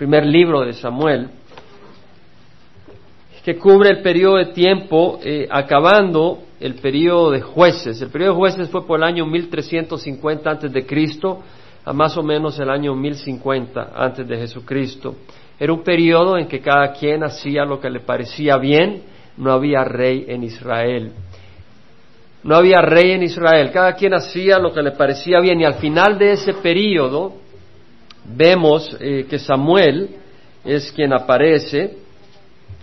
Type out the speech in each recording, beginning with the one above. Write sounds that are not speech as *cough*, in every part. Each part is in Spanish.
primer libro de Samuel, que cubre el periodo de tiempo eh, acabando el periodo de jueces. El periodo de jueces fue por el año 1350 antes de Cristo a más o menos el año 1050 antes de Jesucristo. Era un periodo en que cada quien hacía lo que le parecía bien, no había rey en Israel. No había rey en Israel, cada quien hacía lo que le parecía bien y al final de ese periodo vemos eh, que Samuel es quien aparece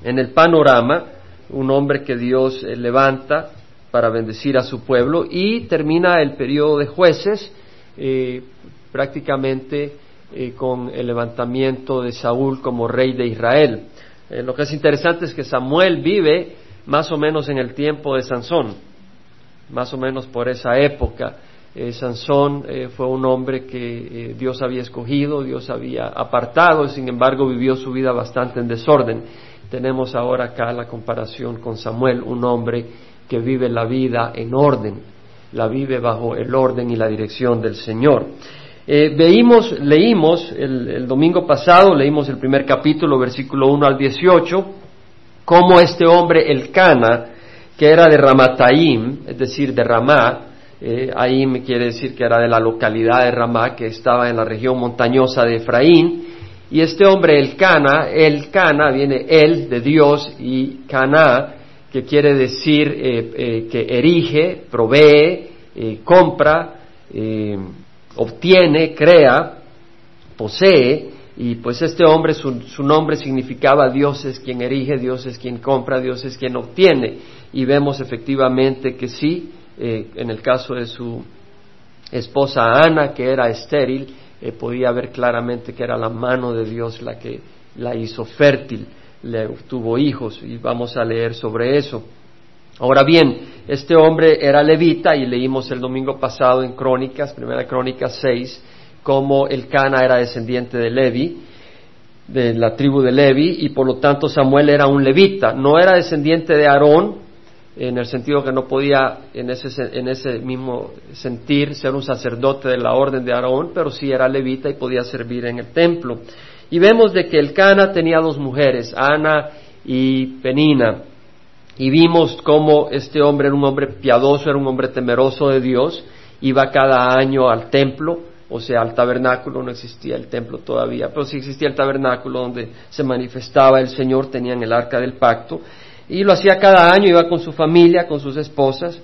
en el panorama, un hombre que Dios eh, levanta para bendecir a su pueblo y termina el periodo de jueces eh, prácticamente con el levantamiento de Saúl como rey de Israel. lo que es interesante es que Samuel vive más o menos en el tiempo de Sansón más o menos por esa época. Eh, Sansón eh, fue un hombre que eh, Dios había escogido, Dios había apartado, sin embargo vivió su vida bastante en desorden. Tenemos ahora acá la comparación con Samuel, un hombre que vive la vida en orden, la vive bajo el orden y la dirección del Señor. veimos, leímos el, el, domingo pasado, leímos el primer capítulo, versículo 1 al 18, cómo este hombre, el Cana, que era de Ramataim, es decir, de Ramá. Eh, Aim quiere decir que era de la localidad de Ramá, que estaba en la región montañosa de Efraín. Y este hombre, el Cana, el Cana, viene él de Dios y Cana, que quiere decir eh, eh, que erige, provee, eh, compra, obtiene, crea, posee. Y pues este hombre, su, su nombre significaba Dios es quien erige, Dios es quien compra, Dios es quien obtiene y vemos efectivamente que sí, eh, en el caso de su esposa Ana, que era estéril, eh, podía ver claramente que era la mano de Dios la que la hizo fértil, le tuvo hijos y vamos a leer sobre eso. Ahora bien, este hombre era levita y leímos el domingo pasado en Crónicas, primera Crónicas 6, cómo el Cana era descendiente de Levi de la tribu de Levi y por lo tanto Samuel era un levita, no era descendiente de Aarón, en el sentido que no podía en ese, en ese mismo sentir ser un sacerdote de la orden de Aarón, pero sí era levita y podía servir en el templo. Y vemos de que el Cana tenía dos mujeres, Ana y Penina, y vimos cómo este hombre era un hombre piadoso, era un hombre temeroso de Dios, iba cada año al templo, o sea, al tabernáculo, no existía el templo todavía, pero sí existía el tabernáculo donde se manifestaba el Señor, tenían el arca del pacto, y lo hacía cada año, iba con su familia, con sus esposas.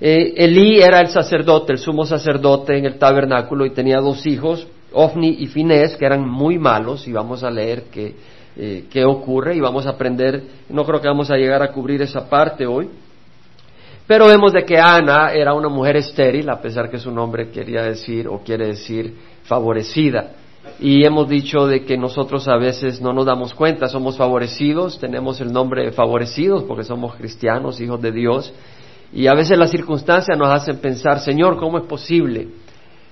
Eh, Elí era el sacerdote, el sumo sacerdote en el tabernáculo y tenía dos hijos, Ofni y Finés, que eran muy malos y vamos a leer qué, eh, qué ocurre y vamos a aprender, no creo que vamos a llegar a cubrir esa parte hoy, pero vemos de que Ana era una mujer estéril, a pesar que su nombre quería decir o quiere decir favorecida y hemos dicho de que nosotros a veces no nos damos cuenta, somos favorecidos, tenemos el nombre de favorecidos porque somos cristianos, hijos de Dios, y a veces las circunstancias nos hacen pensar, Señor, ¿cómo es posible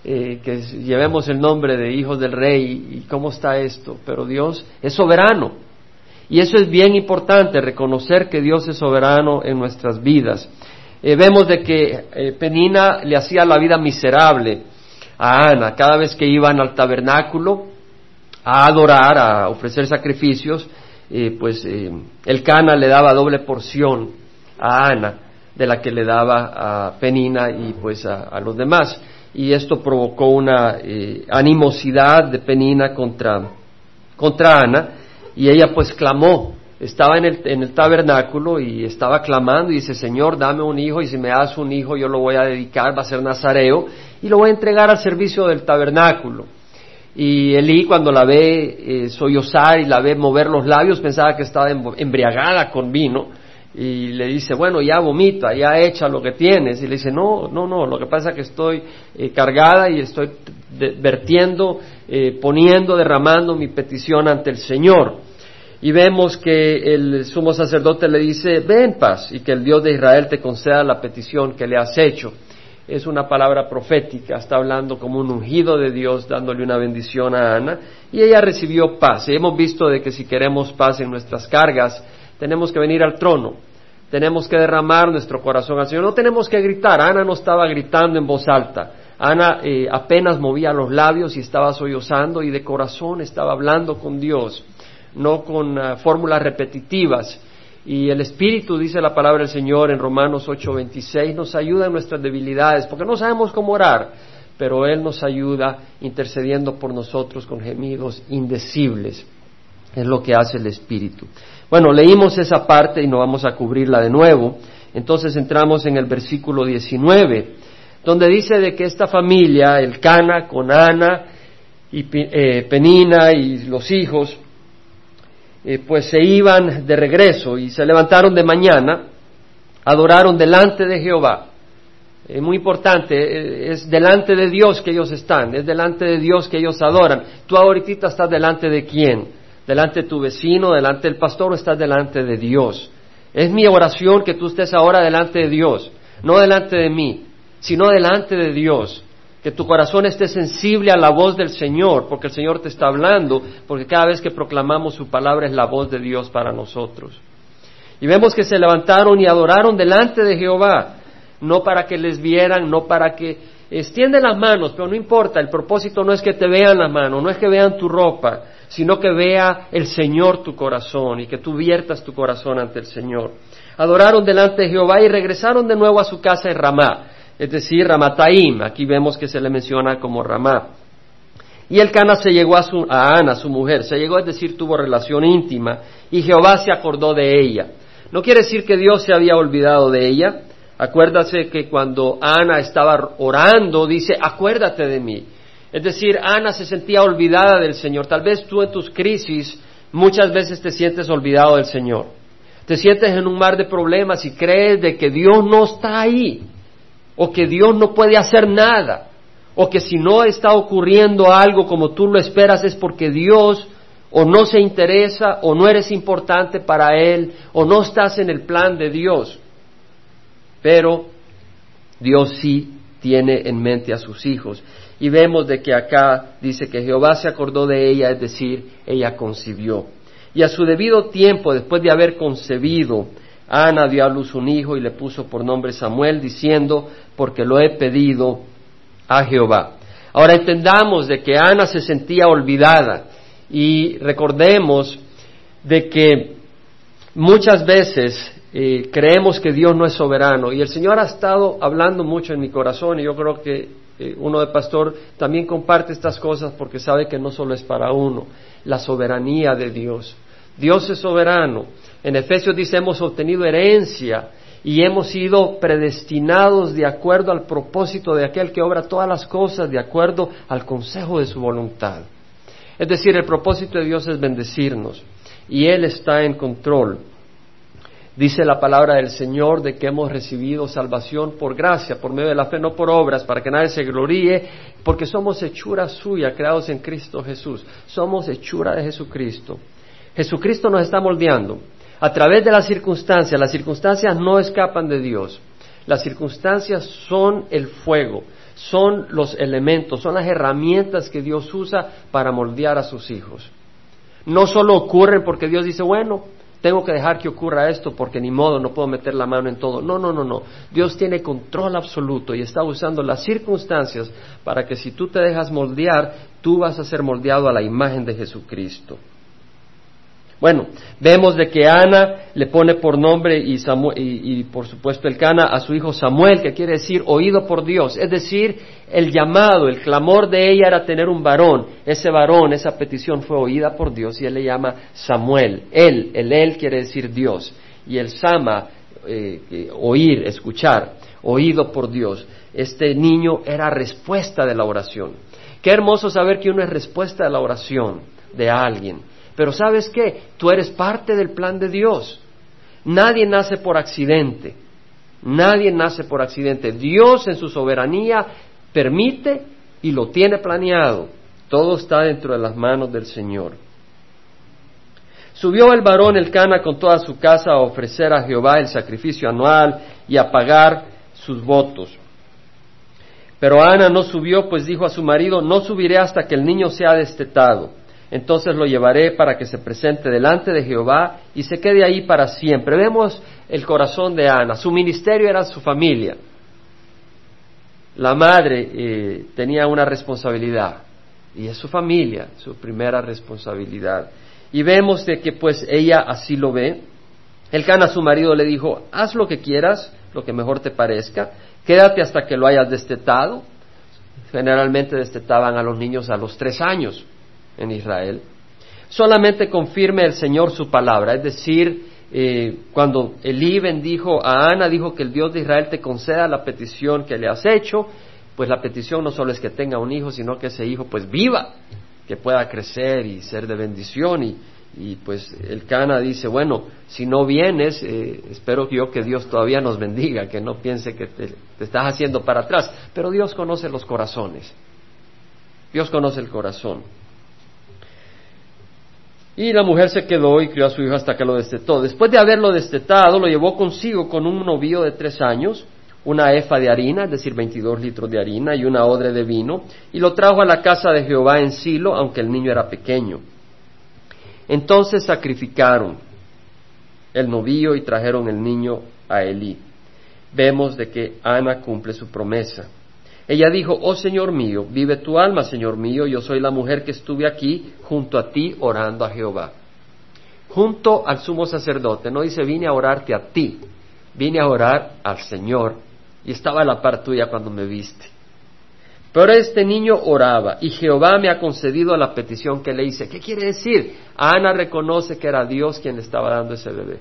eh, que llevemos el nombre de hijos del rey y cómo está esto? Pero Dios es soberano. Y eso es bien importante, reconocer que Dios es soberano en nuestras vidas. Eh, vemos de que eh, Penina le hacía la vida miserable a Ana. Cada vez que iban al tabernáculo a adorar, a ofrecer sacrificios, eh, pues eh, el Cana le daba doble porción a Ana de la que le daba a Penina y pues a, los demás. Y esto provocó una eh, animosidad de Penina contra, contra Ana y ella pues clamó estaba en el, en el, tabernáculo y estaba clamando y dice, Señor, dame un hijo y si me das un hijo yo lo voy a dedicar, va a ser nazareo y lo voy a entregar al servicio del tabernáculo. Y Elí cuando la ve eh, sollozar y la ve mover los labios pensaba que estaba embriagada con vino y le dice, bueno, ya vomita, ya echa lo que tienes. Y le dice, no, no, no, lo que pasa es que estoy eh, cargada y estoy vertiendo, eh, poniendo, derramando mi petición ante el Señor. Y vemos que el sumo sacerdote le dice, ven paz y que el Dios de Israel te conceda la petición que le has hecho es una palabra profética, está hablando como un ungido de Dios dándole una bendición a Ana y ella recibió paz. Y hemos visto de que si queremos paz en nuestras cargas, tenemos que venir al trono, tenemos que derramar nuestro corazón al Señor, no tenemos que gritar, Ana no estaba gritando en voz alta, Ana eh, apenas movía los labios y estaba sollozando y de corazón estaba hablando con Dios, no con ah, fórmulas repetitivas. Y el Espíritu, dice la palabra del Señor en Romanos 8:26, nos ayuda en nuestras debilidades, porque no sabemos cómo orar, pero Él nos ayuda intercediendo por nosotros con gemidos indecibles. Es lo que hace el Espíritu. Bueno, leímos esa parte y no vamos a cubrirla de nuevo. Entonces entramos en el versículo 19, donde dice de que esta familia, el Cana con Ana y eh, Penina y los hijos, eh, pues se iban de regreso y se levantaron de mañana, adoraron delante de Jehová. Es muy importante, eh, es delante de Dios que ellos están, es delante de Dios que ellos adoran. Tú ahorita estás delante de quién? Delante de tu vecino, delante del pastor o estás delante de Dios. Es mi oración que tú estés ahora delante de Dios, no delante de mí, sino delante de Dios que tu corazón esté sensible a la voz del Señor, porque el Señor te está hablando, porque cada vez que proclamamos su palabra es la voz de Dios para nosotros. Y vemos que se levantaron y adoraron delante de Jehová, no para que les vieran, no para que extienden las manos, pero no importa, el propósito no es que te vean las manos, no es que vean tu ropa, sino que vea el Señor tu corazón y que tú viertas tu corazón ante el Señor. Adoraron delante de Jehová y regresaron de nuevo a su casa en Ramá es decir, Ramataim, aquí vemos que se le menciona como Ramá. Y el Cana se llegó a, su, a Ana, su mujer, se llegó, es decir, tuvo relación íntima, y Jehová se acordó de ella. No quiere decir que Dios se había olvidado de ella. Acuérdase que cuando Ana estaba orando, dice, acuérdate de mí. Es decir, Ana se sentía olvidada del Señor. Tal vez tú en tus crisis muchas veces te sientes olvidado del Señor. Te sientes en un mar de problemas y crees de que Dios no está ahí o que Dios no puede hacer nada, o que si no está ocurriendo algo como tú lo esperas es porque Dios o no se interesa o no eres importante para Él o no estás en el plan de Dios. Pero Dios sí tiene en mente a sus hijos. Y vemos de que acá dice que Jehová se acordó de ella, es decir, ella concibió. Y a su debido tiempo, después de haber concebido, Ana dio a luz un hijo y le puso por nombre Samuel, diciendo, porque lo he pedido a Jehová. Ahora entendamos de que Ana se sentía olvidada y recordemos de que muchas veces eh, creemos que Dios no es soberano y el Señor ha estado hablando mucho en mi corazón y yo creo que eh, uno de pastor también comparte estas cosas porque sabe que no solo es para uno, la soberanía de Dios. Dios es soberano en Efesios dice hemos obtenido herencia y hemos sido predestinados de acuerdo al propósito de aquel que obra todas las cosas, de acuerdo al consejo de su voluntad. Es decir, el propósito de Dios es bendecirnos y Él está en control. Dice la palabra del Señor de que hemos recibido salvación por gracia, por medio de la fe, no por obras, para que nadie se gloríe, porque somos hechura suya, creados en Cristo Jesús. Somos hechura de Jesucristo. Jesucristo nos está moldeando a través de las circunstancias. Las circunstancias no escapan de Dios. Las circunstancias son el fuego, son los elementos, son las herramientas que Dios usa para moldear a sus hijos. No solo ocurren porque Dios dice, bueno, tengo que dejar que ocurra esto porque ni modo, no puedo meter la mano en todo. No, no, no, no. Dios tiene control absoluto y está usando las circunstancias para que si tú te dejas moldear, tú vas a ser moldeado a la imagen de Jesucristo. Bueno, vemos de que Ana le pone por nombre y, y, por supuesto el Cana a su hijo Samuel, que quiere decir oído por Dios. Es decir, el llamado, el clamor de ella era tener un varón. Ese varón, esa petición fue oída por Dios y él le llama Samuel. Él, el él quiere decir Dios. Y el Sama, eh, oír, escuchar, oído por Dios. Este niño era respuesta de la oración. Qué hermoso saber que uno es respuesta de la oración de alguien pero sabes qué? Tú eres parte del plan de Dios. Nadie nace por accidente. Nadie nace por accidente. Dios en su soberanía permite y lo tiene planeado. Todo está dentro de las manos del Señor. Subió el varón el Cana con toda su casa a ofrecer a Jehová el sacrificio anual y a pagar sus votos. Pero Ana no subió, pues dijo a su marido, no subiré hasta que el niño sea destetado entonces lo llevaré para que se presente delante de Jehová y se quede ahí para siempre. Vemos el corazón de Ana, su ministerio era su familia. la madre eh, tenía una responsabilidad y es su familia, su primera responsabilidad. Y vemos de que pues ella así lo ve. El Cana, su marido, le dijo, haz lo que quieras, lo que mejor te parezca, quédate hasta que lo hayas destetado. Generalmente destetaban a los niños a los tres años en Israel. Solamente confirme el Señor su palabra, es decir, eh, cuando Elí bendijo a Ana, dijo que el Dios de Israel te conceda la petición que le has hecho, pues la petición no solo es que tenga un hijo, sino que ese hijo pues viva, que pueda crecer y ser de bendición. Y, pues el Cana dice, bueno, si no vienes, eh, espero yo que Dios todavía nos bendiga, que no piense que te, te estás haciendo para atrás. Pero Dios conoce los corazones. Dios conoce el corazón. Y la mujer se quedó y crió a su hijo hasta que lo destetó. Después de haberlo destetado, lo llevó consigo con un novío de tres años, una efa de harina, es decir, 22 litros de harina y una odre de vino, y lo trajo a la casa de Jehová en Silo, aunque el niño era pequeño. Entonces sacrificaron el novío y trajeron el niño a Elí. Vemos de que Ana cumple su promesa. Ella dijo, oh Señor mío, vive tu alma, Señor mío, yo soy la mujer que estuve aquí junto a ti orando a Jehová. Junto al sumo sacerdote, no dice vine a orarte a ti, vine a orar al Señor y estaba a la par tuya cuando me viste. Pero este niño oraba y Jehová me ha concedido la petición que le hice. ¿Qué quiere decir? Ana reconoce que era Dios quien le estaba dando ese bebé.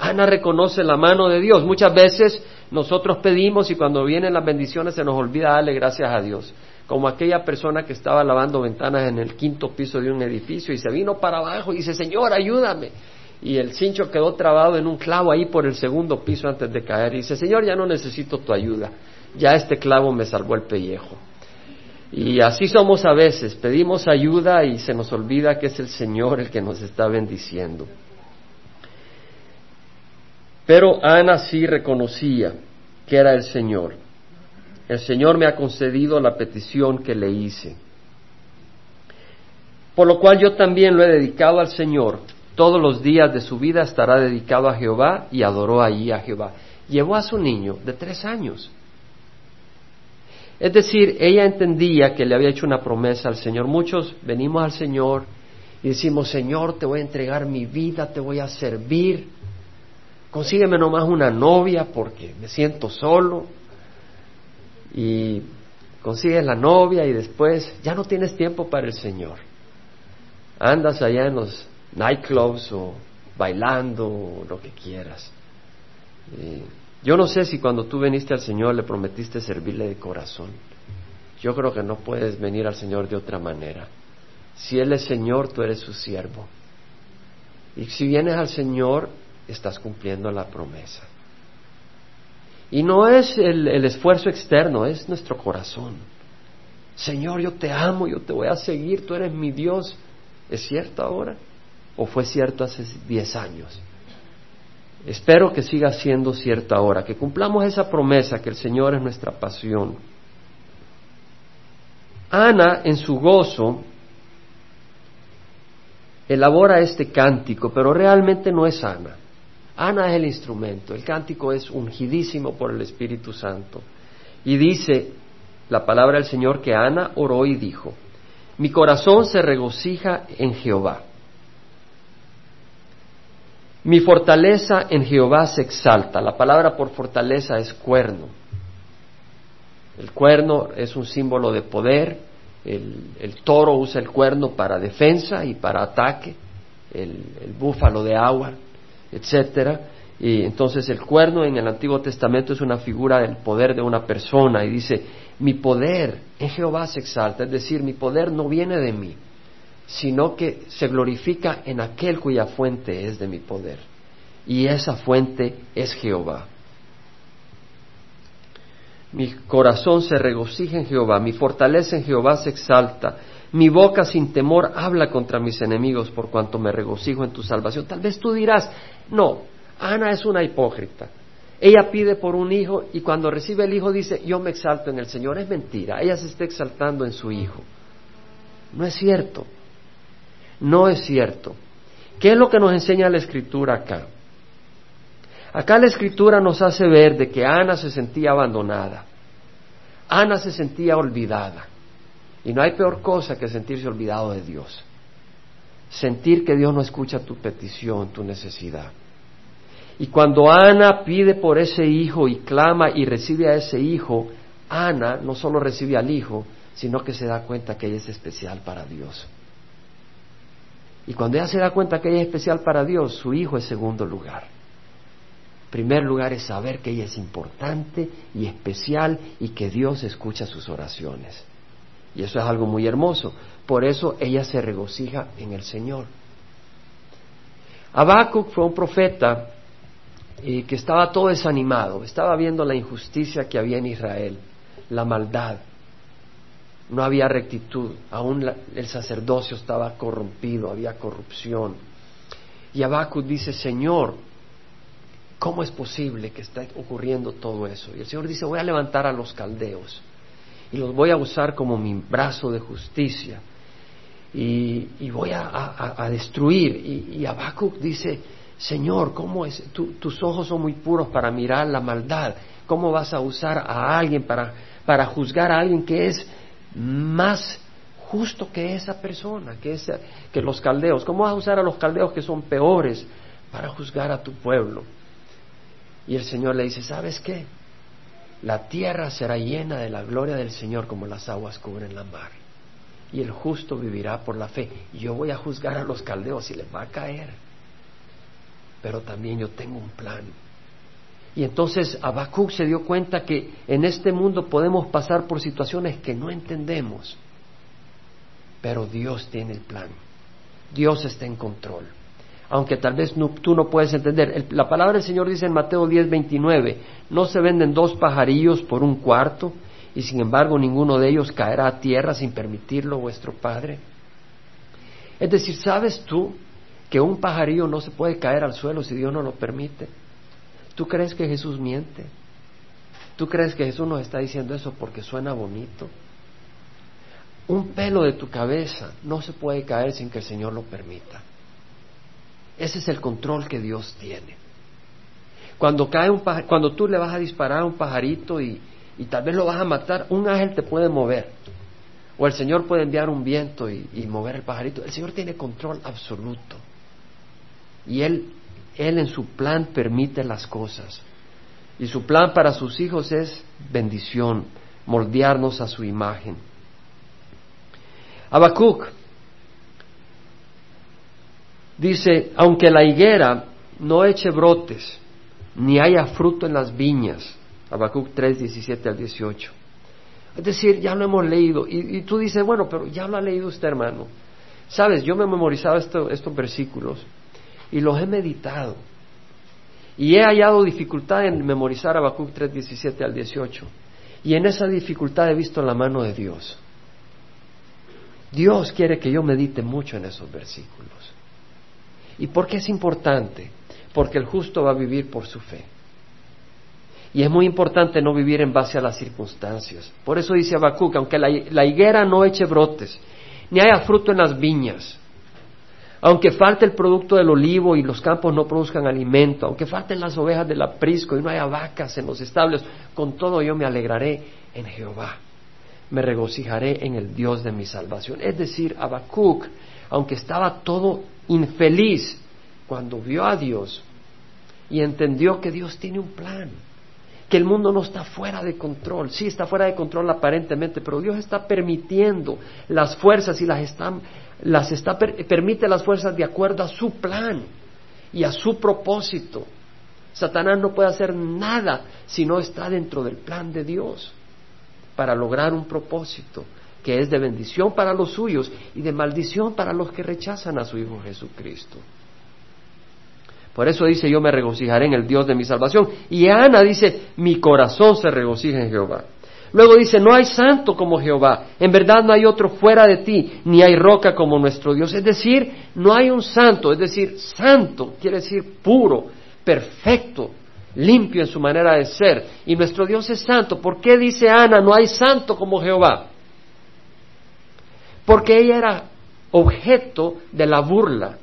Ana reconoce la mano de Dios. Muchas veces nosotros pedimos y cuando vienen las bendiciones se nos olvida darle gracias a Dios. Como aquella persona que estaba lavando ventanas en el quinto piso de un edificio y se vino para abajo y dice, Señor, ayúdame. Y el cincho quedó trabado en un clavo ahí por el segundo piso antes de caer. Y dice, Señor, ya no necesito tu ayuda. Ya este clavo me salvó el pellejo. Y así somos a veces. Pedimos ayuda y se nos olvida que es el Señor el que nos está bendiciendo. Pero Ana sí reconocía que era el Señor. El Señor me ha concedido la petición que le hice. Por lo cual yo también lo he dedicado al Señor. Todos los días de su vida estará dedicado a Jehová y adoró allí a Jehová. Llevó a su niño de tres años. Es decir, ella entendía que le había hecho una promesa al Señor. Muchos venimos al Señor y decimos, Señor, te voy a entregar mi vida, te voy a servir consígueme nomás una novia porque me siento solo y consigues la novia y después ya no tienes tiempo para el Señor. Andas allá en los nightclubs o bailando o lo que quieras. yo no sé si cuando tú viniste al Señor le prometiste servirle de corazón. Yo creo que no puedes venir al Señor de otra manera. Si Él es Señor, tú eres su siervo. Y si vienes al Señor, estás cumpliendo la promesa. Y no es el, esfuerzo externo, es nuestro corazón. Señor, yo te amo, yo te voy a seguir, tú eres mi Dios. ¿Es cierto ahora? ¿O fue cierto hace diez años? Espero que siga siendo cierto ahora, que cumplamos esa promesa, que el Señor es nuestra pasión. Ana, en su gozo, elabora este cántico, pero realmente no es Ana. Ana es el instrumento, el cántico es ungidísimo por el Espíritu Santo. Y dice la palabra del Señor que Ana oró y dijo, mi corazón se regocija en Jehová. Mi fortaleza en Jehová se exalta. La palabra por fortaleza es cuerno. El cuerno es un símbolo de poder. El, toro usa el cuerno para defensa y para ataque. el búfalo de agua etcétera. Y entonces el cuerno en el Antiguo Testamento es una figura del poder de una persona y dice, mi poder en Jehová se exalta, es decir, mi poder no viene de mí, sino que se glorifica en aquel cuya fuente es de mi poder. Y esa fuente es Jehová. Mi corazón se regocija en Jehová, mi fortaleza en Jehová se exalta. Mi boca sin temor habla contra mis enemigos por cuanto me regocijo en tu salvación. Tal vez tú dirás, no, Ana es una hipócrita. Ella pide por un hijo y cuando recibe el hijo dice, yo me exalto en el Señor. Es mentira, ella se está exaltando en su hijo. No es cierto. No es cierto. ¿Qué es lo que nos enseña la escritura acá? Acá la escritura nos hace ver de que Ana se sentía abandonada. Ana se sentía olvidada. Y no hay peor cosa que sentirse olvidado de Dios. Sentir que Dios no escucha tu petición, tu necesidad. Y cuando Ana pide por ese hijo y clama y recibe a ese hijo, Ana no solo recibe al hijo, sino que se da cuenta que ella es especial para Dios. Y cuando ella se da cuenta que ella es especial para Dios, su hijo es segundo lugar. Primer lugar es saber que ella es importante y especial y que Dios escucha sus oraciones. Y eso es algo muy hermoso. Por eso ella se regocija en el Señor. Habacuc fue un profeta eh, que estaba todo desanimado, estaba viendo la injusticia que había en Israel, la maldad, no había rectitud, aún el sacerdocio estaba corrompido, había corrupción. Y Habacuc dice, Señor, ¿cómo es posible que esté ocurriendo todo eso? Y el Señor dice, voy a levantar a los caldeos y los voy a usar como mi brazo de justicia y, voy a, destruir. Y, y Habacuc dice, Señor, ¿cómo es? tus ojos son muy puros para mirar la maldad. ¿Cómo vas a usar a alguien para, para juzgar a alguien que es más justo que esa persona, que, que los caldeos. ¿Cómo vas a usar a los caldeos que son peores para juzgar a tu pueblo? Y el Señor le dice, ¿sabes qué? La tierra será llena de la gloria del Señor como las aguas cubren la mar. Y el justo vivirá por la fe. Yo voy a juzgar a los caldeos y les va a caer. Pero también yo tengo un plan y entonces Habacuc se dio cuenta que en este mundo podemos pasar por situaciones que no entendemos, pero Dios tiene el plan. Dios está en control. Aunque tal vez tú no puedes entender. la palabra del Señor dice en Mateo 10, 29, no se venden dos pajarillos por un cuarto y sin embargo ninguno de ellos caerá a tierra sin permitirlo vuestro Padre. Es decir, ¿sabes tú que un pajarillo no se puede caer al suelo si Dios no lo permite? ¿Tú crees que Jesús miente? ¿Tú crees que Jesús nos está diciendo eso porque suena bonito? Un pelo de tu cabeza no se puede caer sin que el Señor lo permita. Ese es el control que Dios tiene. Cuando, cae un cuando tú le vas a disparar a un pajarito y, tal vez lo vas a matar, un ángel te puede mover. O el Señor puede enviar un viento y, y mover el pajarito. El Señor tiene control absoluto. Y Él él en su plan permite las cosas. Y su plan para sus hijos es bendición, moldearnos a su imagen. Habacuc dice, aunque la higuera no eche brotes, ni haya fruto en las viñas. Habacuc 3, 17 al 18. Es decir, ya lo hemos leído. Y, tú dices, bueno, pero ya lo ha leído usted, hermano. Sabes, yo me he memorizado estos versículos y los he meditado. Y he hallado dificultad en memorizar Habacuc 3, 17 al 18. Y en esa dificultad he visto la mano de Dios. Dios quiere que yo medite mucho en esos versículos. ¿Y por qué es importante? Porque el justo va a vivir por su fe. Y es muy importante no vivir en base a las circunstancias. Por eso dice Habacuc, aunque la higuera no eche brotes, ni haya fruto en las viñas, aunque falte el producto del olivo y los campos no produzcan alimento, aunque falten las ovejas del aprisco y no haya vacas en los establos, con todo yo me alegraré en Jehová. Me regocijaré en el Dios de mi salvación. Es decir, Habacuc, aunque estaba todo infeliz, cuando vio a Dios y entendió que Dios tiene un plan, que el mundo no está fuera de control. Sí, está fuera de control aparentemente, pero Dios está permitiendo las fuerzas y las están las está, permite las fuerzas de acuerdo a su plan y a su propósito. Satanás no puede hacer nada si no está dentro del plan de Dios para lograr un propósito que es de bendición para los suyos y de maldición para los que rechazan a su Hijo Jesucristo. Por eso dice, yo me regocijaré en el Dios de mi salvación. Y Ana dice, mi corazón se regocija en Jehová. Luego dice, no hay santo como Jehová, en verdad no hay otro fuera de ti, ni hay roca como nuestro Dios. Es decir, no hay un santo, es decir, santo quiere decir puro, perfecto, limpio en su manera de ser. Y nuestro Dios es santo. ¿Por qué dice Ana, no hay santo como Jehová? Porque ella era objeto de la burla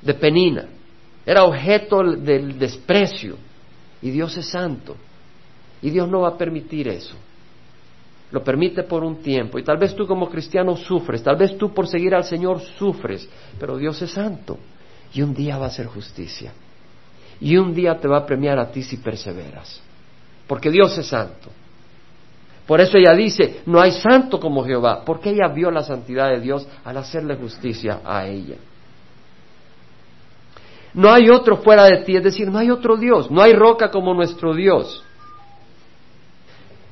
de Penina, era objeto del desprecio, y Dios es santo. Y Dios no va a permitir eso. Lo permite por un tiempo. Y tal vez tú como cristiano sufres, tal vez tú por seguir al Señor sufres, pero Dios es santo. Y un día va a ser justicia. Y un día te va a premiar a ti si perseveras. Porque Dios es santo. Por eso ella dice, no hay santo como Jehová, porque ella vio la santidad de Dios al hacerle justicia a ella. No hay otro fuera de ti, es decir, no hay otro Dios, no hay roca como nuestro Dios.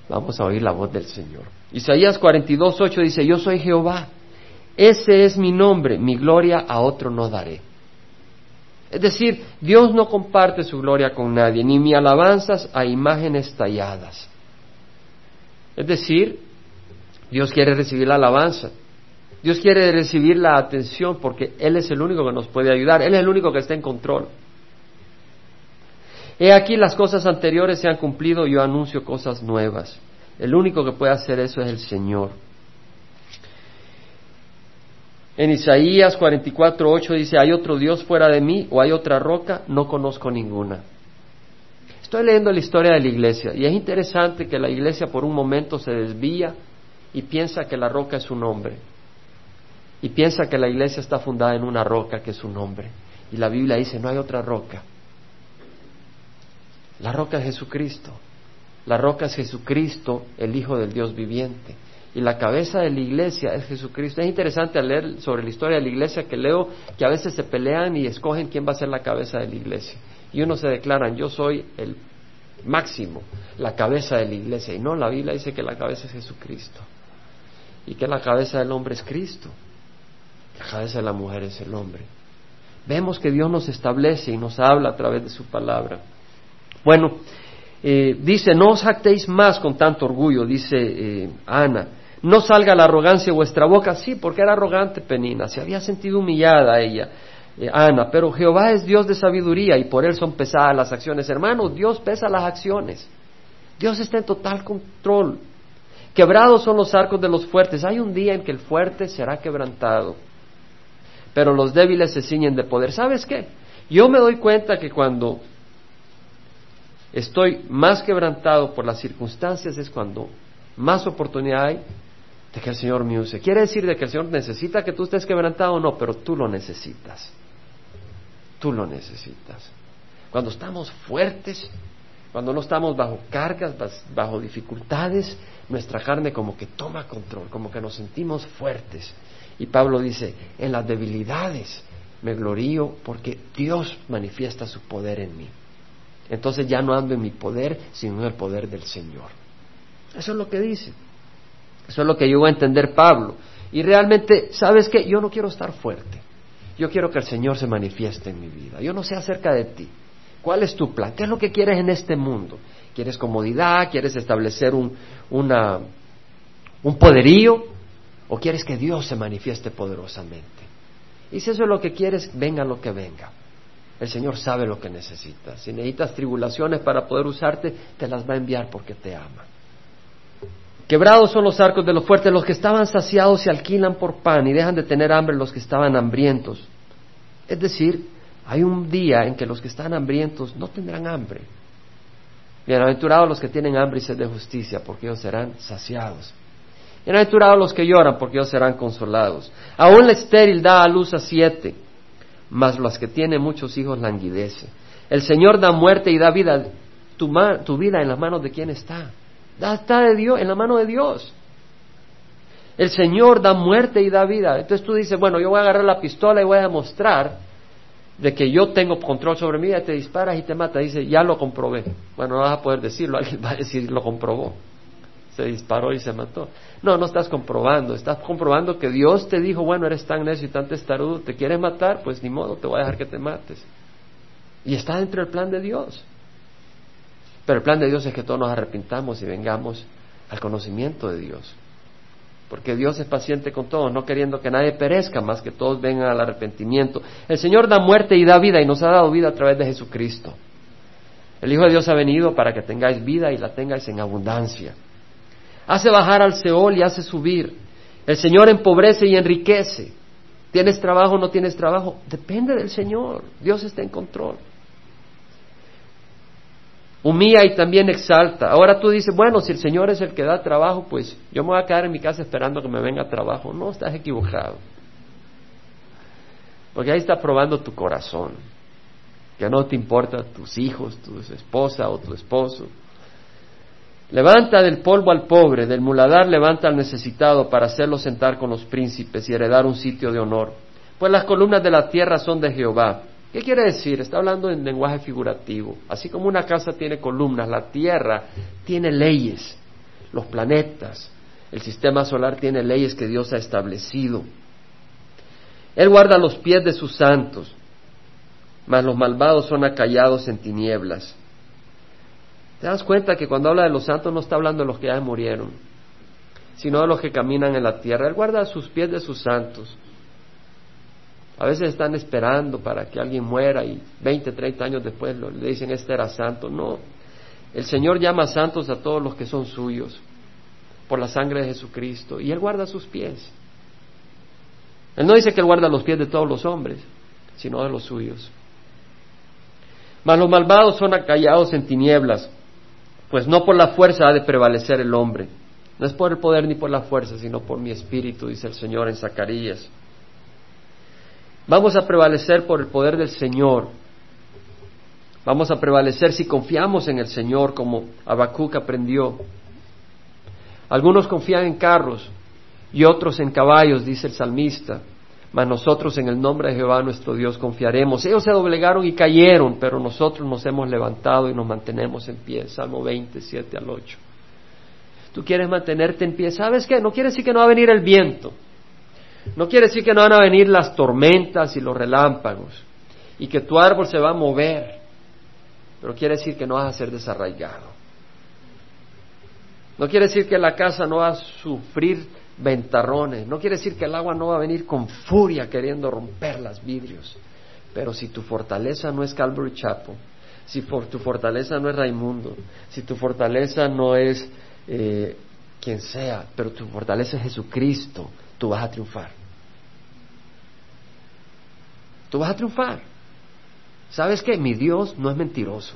Vamos a oír la voz del Señor. Isaías 42, 8 dice, yo soy Jehová, ese es mi nombre, mi gloria a otro no daré. Es decir, Dios no comparte su gloria con nadie, ni mi alabanzas a imágenes talladas. Es decir, Dios quiere recibir la alabanza. Dios quiere recibir la atención porque Él es el único que nos puede ayudar. Él es el único que está en control. He aquí las cosas anteriores se han cumplido, yo anuncio cosas nuevas. El único que puede hacer eso es el Señor. En Isaías 44.8 dice, ¿hay otro Dios fuera de mí o hay otra roca? No conozco ninguna. Estoy leyendo la historia de la iglesia y es interesante que la iglesia por un momento se desvía y piensa que la roca es su nombre. Y piensa que la iglesia está fundada en una roca que es su nombre. Y la Biblia dice, no hay otra roca. La roca es Jesucristo. La roca es Jesucristo, el Hijo del Dios viviente. Y la cabeza de la iglesia es Jesucristo. Es interesante leer sobre la historia de la iglesia que leo que a veces se pelean y escogen quién va a ser la cabeza de la iglesia y unos se declaran, yo soy el máximo, la cabeza de la iglesia. Y no, la Biblia dice que la cabeza es Jesucristo y que la cabeza del hombre es Cristo. La cabeza de la mujer es el hombre. Vemos que Dios nos establece y nos habla a través de su palabra. Bueno, eh, dice, no os jactéis más con tanto orgullo, dice eh, Ana. No salga la arrogancia de vuestra boca, sí, porque era arrogante Penina, se había sentido humillada ella. Eh, Ana, pero Jehová es Dios de sabiduría y por él son pesadas las acciones. Hermanos, Dios pesa las acciones. Dios está en total control. Quebrados son los arcos de los fuertes. Hay un día en que el fuerte será quebrantado, pero los débiles se ciñen de poder. ¿Sabes qué? Yo me doy cuenta que cuando estoy más quebrantado por las circunstancias es cuando más oportunidad hay de que el Señor me use. Quiere decir de que el Señor necesita que tú estés quebrantado o no, pero tú lo necesitas tú lo necesitas. Cuando estamos fuertes, cuando no estamos bajo cargas, bajo dificultades, nuestra carne como que toma control, como que nos sentimos fuertes. Y Pablo dice, en las debilidades me glorío porque Dios manifiesta su poder en mí. Entonces ya no ando en mi poder, sino en el poder del Señor. Eso es lo que dice. Eso es lo que llegó a entender Pablo. Y realmente, ¿sabes qué? Yo no quiero estar fuerte. Yo quiero que el Señor se manifieste en mi vida. Yo no sé acerca de ti. ¿Cuál es tu plan? ¿Qué es lo que quieres en este mundo? ¿Quieres comodidad? ¿Quieres establecer un, un poderío? ¿O quieres que Dios se manifieste poderosamente? Y si eso es lo que quieres, venga lo que venga. El Señor sabe lo que necesitas. Si necesitas tribulaciones para poder usarte, te las va a enviar porque te ama. Quebrados son los arcos de los fuertes, los que estaban saciados se alquilan por pan y dejan de tener hambre los que estaban hambrientos. Es decir, hay un día en que los que están hambrientos no tendrán hambre. Bienaventurados los que tienen hambre y sed de justicia, porque ellos serán saciados. Bienaventurados los que lloran, porque ellos serán consolados. Aún la estéril da a luz a siete, mas los que tienen muchos hijos languidece. El Señor da muerte y da vida. Tu, tu vida en las manos de quién está. Está de Dios, en la mano de Dios. El Señor da muerte y da vida. Entonces tú dices, bueno, yo voy a agarrar la pistola y voy a demostrar de que yo tengo control sobre mi vida, te disparas y te mata. Dice, ya lo comprobé. Bueno, no vas a poder decirlo, *laughs* alguien va a decir, lo comprobó. Se disparó y se mató. No, no estás comprobando, estás comprobando que Dios te dijo, bueno, eres tan necio y tan testarudo, te quieres matar, pues ni modo, te voy a dejar que te mates. Y está dentro del plan de Dios. Pero el plan de Dios es que todos nos arrepintamos y vengamos al conocimiento de Dios. Porque Dios es paciente con todos, no queriendo que nadie perezca, más que todos vengan al arrepentimiento. El Señor da muerte y da vida y nos ha dado vida a través de Jesucristo. El Hijo de Dios ha venido para que tengáis vida y la tengáis en abundancia. Hace bajar al Seol y hace subir. El Señor empobrece y enriquece. ¿Tienes trabajo o no tienes trabajo? Depende del Señor. Dios está en control. Humilla y también exalta. Ahora tú dices, bueno, si el Señor es el que da trabajo, pues yo me voy a quedar en mi casa esperando que me venga trabajo. No, estás equivocado. Porque ahí está probando tu corazón, que no te importa tus hijos, tu esposa o tu esposo. Levanta del polvo al pobre, del muladar levanta al necesitado para hacerlo sentar con los príncipes y heredar un sitio de honor. Pues las columnas de la tierra son de Jehová ¿Qué quiere decir? Está hablando en lenguaje figurativo. Así como una casa tiene columnas, la Tierra tiene leyes, los planetas, el sistema solar tiene leyes que Dios ha establecido. Él guarda los pies de sus santos, mas los malvados son acallados en tinieblas. ¿Te das cuenta que cuando habla de los santos no está hablando de los que ya murieron, sino de los que caminan en la tierra? Él guarda sus pies de sus santos. A veces están esperando para que alguien muera y 20, 30 años después le dicen este era santo. No, el Señor llama santos a todos los que son suyos por la sangre de Jesucristo y Él guarda sus pies. Él no dice que Él guarda los pies de todos los hombres, sino de los suyos. Mas los malvados son acallados en tinieblas, pues no por la fuerza ha de prevalecer el hombre. No es por el poder ni por la fuerza, sino por mi espíritu, dice el Señor en Zacarías. Vamos a prevalecer por el poder del Señor. Vamos a prevalecer si confiamos en el Señor como Habacuc aprendió. Algunos confían en carros y otros en caballos, dice el salmista. Mas nosotros en el nombre de Jehová nuestro Dios confiaremos. Ellos se doblegaron y cayeron, pero nosotros nos hemos levantado y nos mantenemos en pie. Salmo 27 al 8. Tú quieres mantenerte en pie. ¿Sabes qué? No quiere decir que no va a venir el viento. No quiere decir que no van a venir las tormentas y los relámpagos y que tu árbol se va a mover, pero quiere decir que no vas a ser desarraigado. No quiere decir que la casa no va a sufrir ventarrones, no quiere decir que el agua no va a venir con furia queriendo romper las vidrios, pero si tu fortaleza no es Calvary Chapel, si tu fortaleza no es Raimundo, si tu fortaleza no es eh, quien sea, pero tu fortaleza es Jesucristo, tú vas a triunfar. Tú vas a triunfar. ¿Sabes qué? Mi Dios no es mentiroso.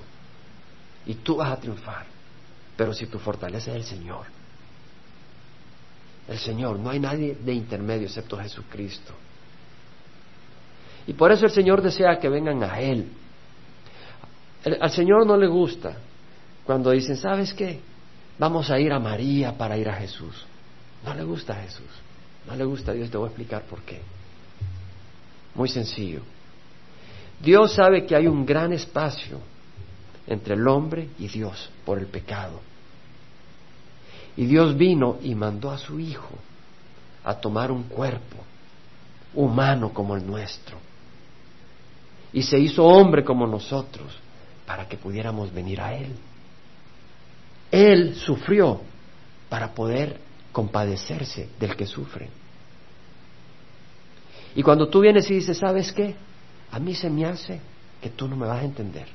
Y tú vas a triunfar. Pero si tu fortaleza es el Señor. El Señor, no hay nadie de intermedio excepto Jesucristo. Y por eso el Señor desea que vengan a Él. al Señor no le gusta cuando dicen, ¿sabes qué? Vamos a ir a María para ir a Jesús. No le gusta a Jesús. No le gusta a Dios, te voy a explicar por qué. Muy sencillo. Dios sabe que hay un gran espacio entre el hombre y Dios por el pecado. Y Dios vino y mandó a su Hijo a tomar un cuerpo humano como el nuestro. Y se hizo hombre como nosotros para que pudiéramos venir a Él. Él sufrió para poder compadecerse del que sufre. Y cuando tú vienes y dices, ¿sabes qué? A mí se me hace que tú no me vas a entender.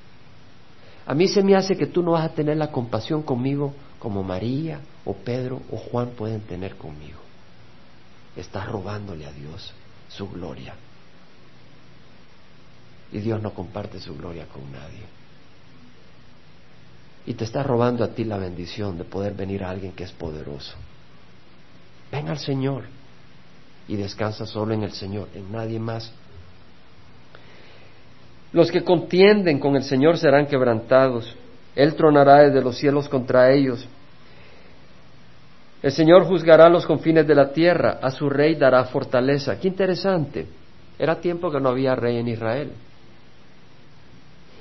A mí se me hace que tú no vas a tener la compasión conmigo como María o Pedro o Juan pueden tener conmigo. Estás robándole a Dios su gloria. Y Dios no comparte su gloria con nadie. Y te está robando a ti la bendición de poder venir a alguien que es poderoso. Ven al Señor y descansa solo en el Señor, en nadie más. Los que contienden con el Señor serán quebrantados. Él tronará desde los cielos contra ellos. El Señor juzgará los confines de la tierra, a su rey dará fortaleza. Qué interesante. Era tiempo que no había rey en Israel.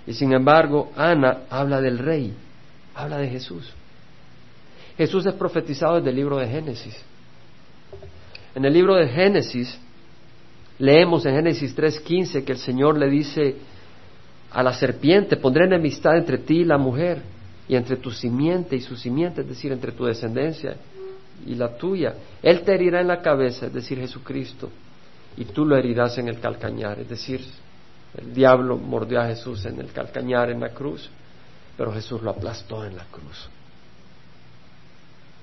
Y sin embargo, Ana habla del rey, habla de Jesús. Jesús es profetizado desde el libro de Génesis. En el libro de Génesis, leemos en Génesis 3:15 que el Señor le dice a la serpiente, pondré enemistad entre ti y la mujer, y entre tu simiente y su simiente, es decir, entre tu descendencia y la tuya. Él te herirá en la cabeza, es decir, Jesucristo, y tú lo herirás en el calcañar, es decir, el diablo mordió a Jesús en el calcañar, en la cruz, pero Jesús lo aplastó en la cruz.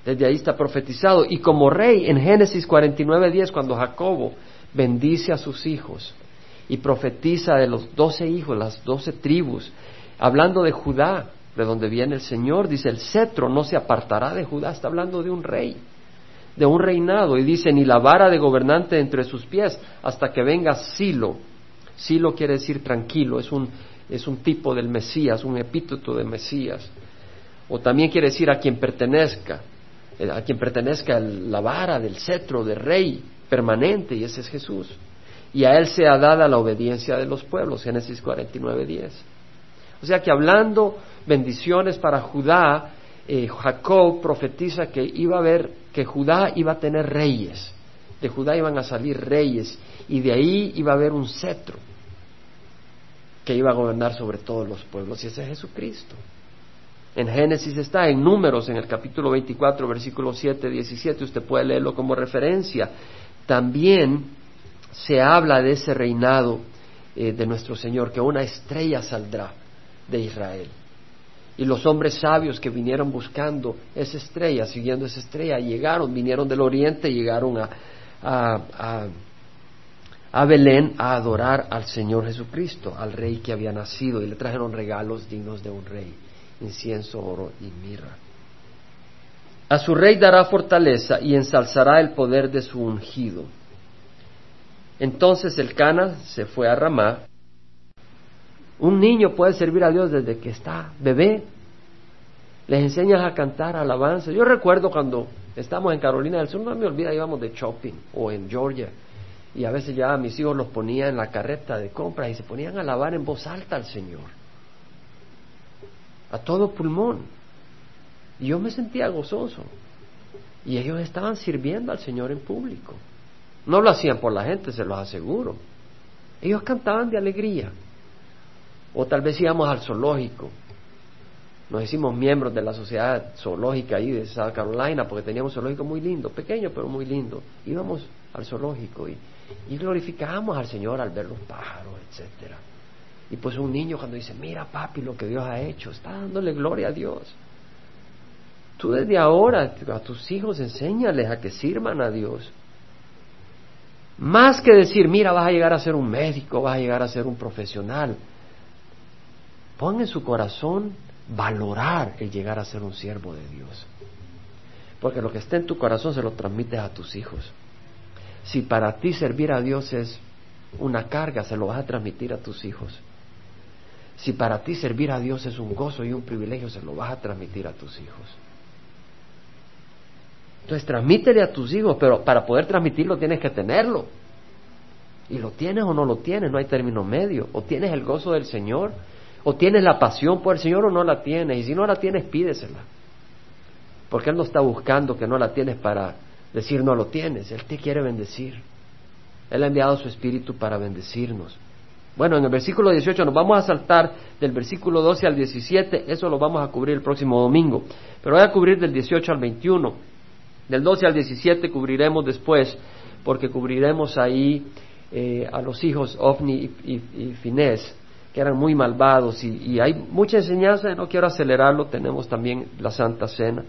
Desde ahí está profetizado. Y como rey, en Génesis 49.10, cuando Jacobo bendice a sus hijos y profetiza de los doce hijos, las doce tribus, hablando de Judá, de donde viene el Señor. Dice, el cetro no se apartará de Judá. Está hablando de un rey, de un reinado. Y dice, ni la vara de gobernante entre sus pies hasta que venga Silo. Silo quiere decir tranquilo, es un, es un tipo del Mesías, un epíteto de Mesías. O también quiere decir a quien pertenezca, a quien pertenezca la vara del cetro de rey permanente, y ese es Jesús. Y a él se ha dada la obediencia de los pueblos, Génesis 49, 10. O sea que hablando bendiciones para Judá, eh, Jacob profetiza que iba a haber, que Judá iba a tener reyes, de Judá iban a salir reyes, y de ahí iba a haber un cetro que iba a gobernar sobre todos los pueblos, y ese es Jesucristo. En Génesis está, en números, en el capítulo 24, versículo 7, 17, usted puede leerlo como referencia. También se habla de ese reinado eh, de nuestro Señor, que una estrella saldrá de Israel. Y los hombres sabios que vinieron buscando esa estrella, siguiendo esa estrella, llegaron, vinieron del oriente, llegaron a, Belén a adorar al Señor Jesucristo, al rey que había nacido, y le trajeron regalos dignos de un rey, incienso, oro y mirra. A su rey dará fortaleza y ensalzará el poder de su ungido. Entonces el Cana se fue a Ramá un niño puede servir a Dios desde que está bebé. Les enseñas a cantar alabanza. Yo recuerdo cuando estamos en Carolina del Sur, no me olvida, íbamos de shopping o en Georgia. Y a veces ya mis hijos los ponía en la carreta de compras y se ponían a alabar en voz alta al Señor. A todo pulmón. Y yo me sentía gozoso. Y ellos estaban sirviendo al Señor en público. No lo hacían por la gente, se los aseguro. Ellos cantaban de alegría. O tal vez íbamos al zoológico. Nos hicimos miembros de la sociedad zoológica ahí de South Carolina porque teníamos un zoológico muy lindo, pequeño pero muy lindo. Íbamos al zoológico y, y glorificábamos al Señor al ver los pájaros, etcétera. Y pues un niño cuando dice, mira papi lo que Dios ha hecho, está dándole gloria a Dios. Tú desde ahora a tus hijos enséñales a que sirvan a Dios. Más que decir, mira, vas a llegar a ser un médico, vas a llegar a ser un profesional. Pon en su corazón valorar el llegar a ser un siervo de Dios. Porque lo que está en tu corazón se lo transmites a tus hijos. Si para ti servir a Dios es una carga, se lo vas a transmitir a tus hijos. Si para ti servir a Dios es un gozo y un privilegio, se lo vas a transmitir a tus hijos. Entonces transmítele a tus hijos, pero para poder transmitirlo tienes que tenerlo. Y lo tienes o no lo tienes, no hay término medio. O tienes el gozo del Señor o tienes la pasión por el Señor o no la tienes. Y si no la tienes, pídesela. Porque Él no está buscando que no la tienes para decir no lo tienes. Él te quiere bendecir. Él ha enviado su Espíritu para bendecirnos. Bueno, en el versículo 18 nos vamos a saltar del versículo 12 al 17. Eso lo vamos a cubrir el próximo domingo. Pero voy a cubrir del 18 al 21. Del 12 al 17 cubriremos después, porque cubriremos ahí eh, a los hijos Ofni y, y, que eran muy malvados y, hay mucha enseñanza, no quiero acelerarlo, tenemos también la Santa Cena.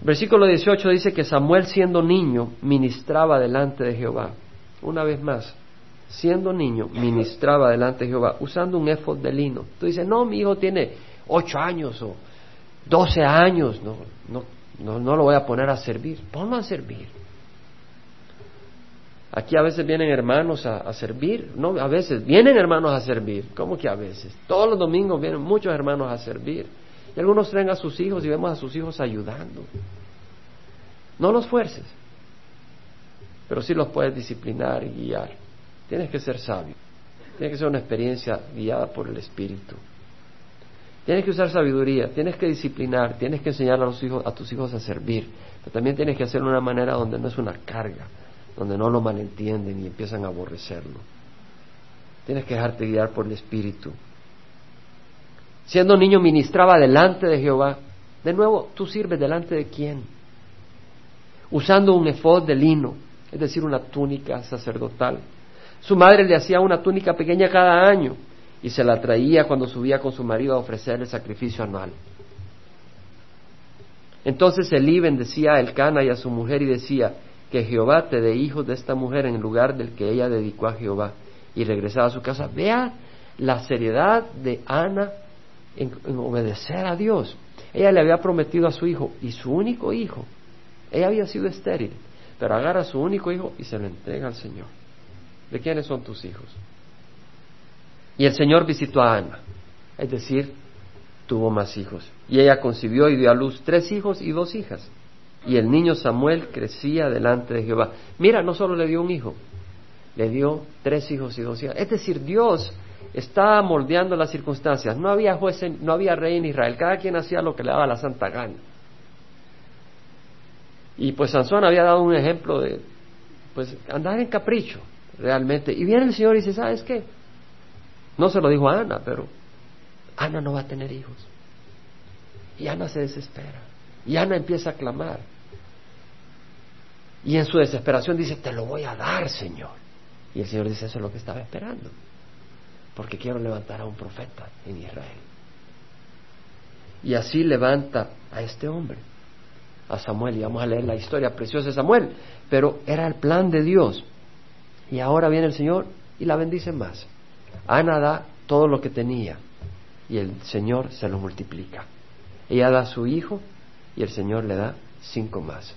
Versículo 18 dice que Samuel siendo niño ministraba delante de Jehová. Una vez más, siendo niño ministraba delante de Jehová usando un éfod de lino. Tú dices, no, mi hijo tiene ocho años o doce años, no, no, no, no lo voy a poner a servir, ponlo a servir. Aquí a veces vienen hermanos a, servir, no, a veces vienen hermanos a servir, ¿cómo que a veces? Todos los domingos vienen muchos hermanos a servir. Y algunos traen a sus hijos y vemos a sus hijos ayudando. No los fuerces, pero sí los puedes disciplinar y guiar. Tienes que ser sabio. Tiene que ser una experiencia guiada por el Espíritu. Tienes que usar sabiduría, tienes que disciplinar, tienes que enseñar a, los hijos, a tus hijos a servir, pero también tienes que hacerlo de una manera donde no es una carga, donde no lo malentienden y empiezan a aborrecerlo. Tienes que dejarte guiar por el Espíritu. Siendo niño ministraba delante de Jehová. De nuevo, tú sirves delante de quién? Usando un efod de lino, es decir, una túnica sacerdotal. Su madre le hacía una túnica pequeña cada año y se la traía cuando subía con su marido a ofrecer el sacrificio anual. Entonces Elí bendecía a Elcana y a su mujer y decía, que Jehová te dé hijos de esta mujer en lugar del que ella dedicó a Jehová. Y regresaba a su casa. Vea la seriedad de Ana en, obedecer a Dios. Ella le había prometido a su hijo y su único hijo. Ella había sido estéril, pero agarra a su único hijo y se lo entrega al Señor. ¿De quiénes son tus hijos? Y el Señor visitó a Ana, es decir, tuvo más hijos. Y ella concibió y dio a luz tres hijos y dos hijas. Y el niño Samuel crecía delante de Jehová. Mira, no solo le dio un hijo, le dio tres hijos y dos hijas. Es decir, Dios estaba moldeando las circunstancias. No había juez, no había rey en Israel. Cada quien hacía lo que le daba la santa gana. Y pues Sansón había dado un ejemplo de, pues, andar en capricho, realmente. Y viene el Señor y dice, ¿sabes qué? No se lo dijo a Ana, pero Ana no va a tener hijos. Y Ana se desespera. Y Ana empieza a clamar. Y en su desesperación dice, te lo voy a dar, Señor. Y el Señor dice, eso es lo que estaba esperando. Porque quiero levantar a un profeta en Israel. Y así levanta a este hombre, a Samuel. Y vamos a leer la historia preciosa de Samuel. Pero era el plan de Dios. Y ahora viene el Señor y la bendice más. Ana da todo lo que tenía y el Señor se lo multiplica. Ella da a su hijo y el Señor le da cinco más.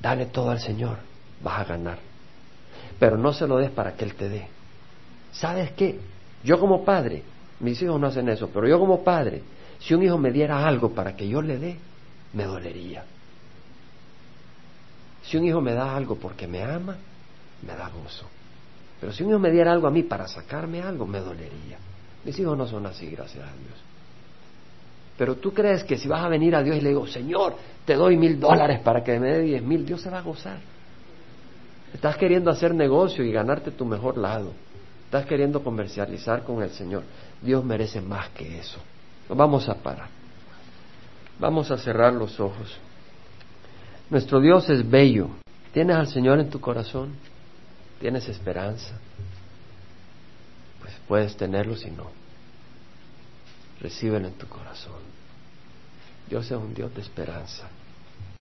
Dale todo al Señor, vas a ganar. Pero no se lo des para que Él te dé. ¿Sabes qué? Yo como padre, mis hijos no hacen eso, pero yo como padre, si un hijo me diera algo para que yo le dé, me dolería. Si un hijo me da algo porque me ama, me da gozo. Pero si un hijo me diera algo a mí para sacarme algo, me dolería. Mis hijos no son así, gracias a Dios. Pero tú crees que si vas a venir a Dios y le digo, Señor, te doy mil dólares para que me dé diez mil, Dios se va a gozar. Estás queriendo hacer negocio y ganarte tu mejor lado. Estás queriendo comercializar con el Señor. Dios merece más que eso. vamos a parar. Vamos a cerrar los ojos. Nuestro Dios es bello. ¿Tienes al Señor en tu corazón? ¿Tienes esperanza? Pues puedes tenerlo si no. Recíbelo en tu corazón. Dios es un Dios de esperanza.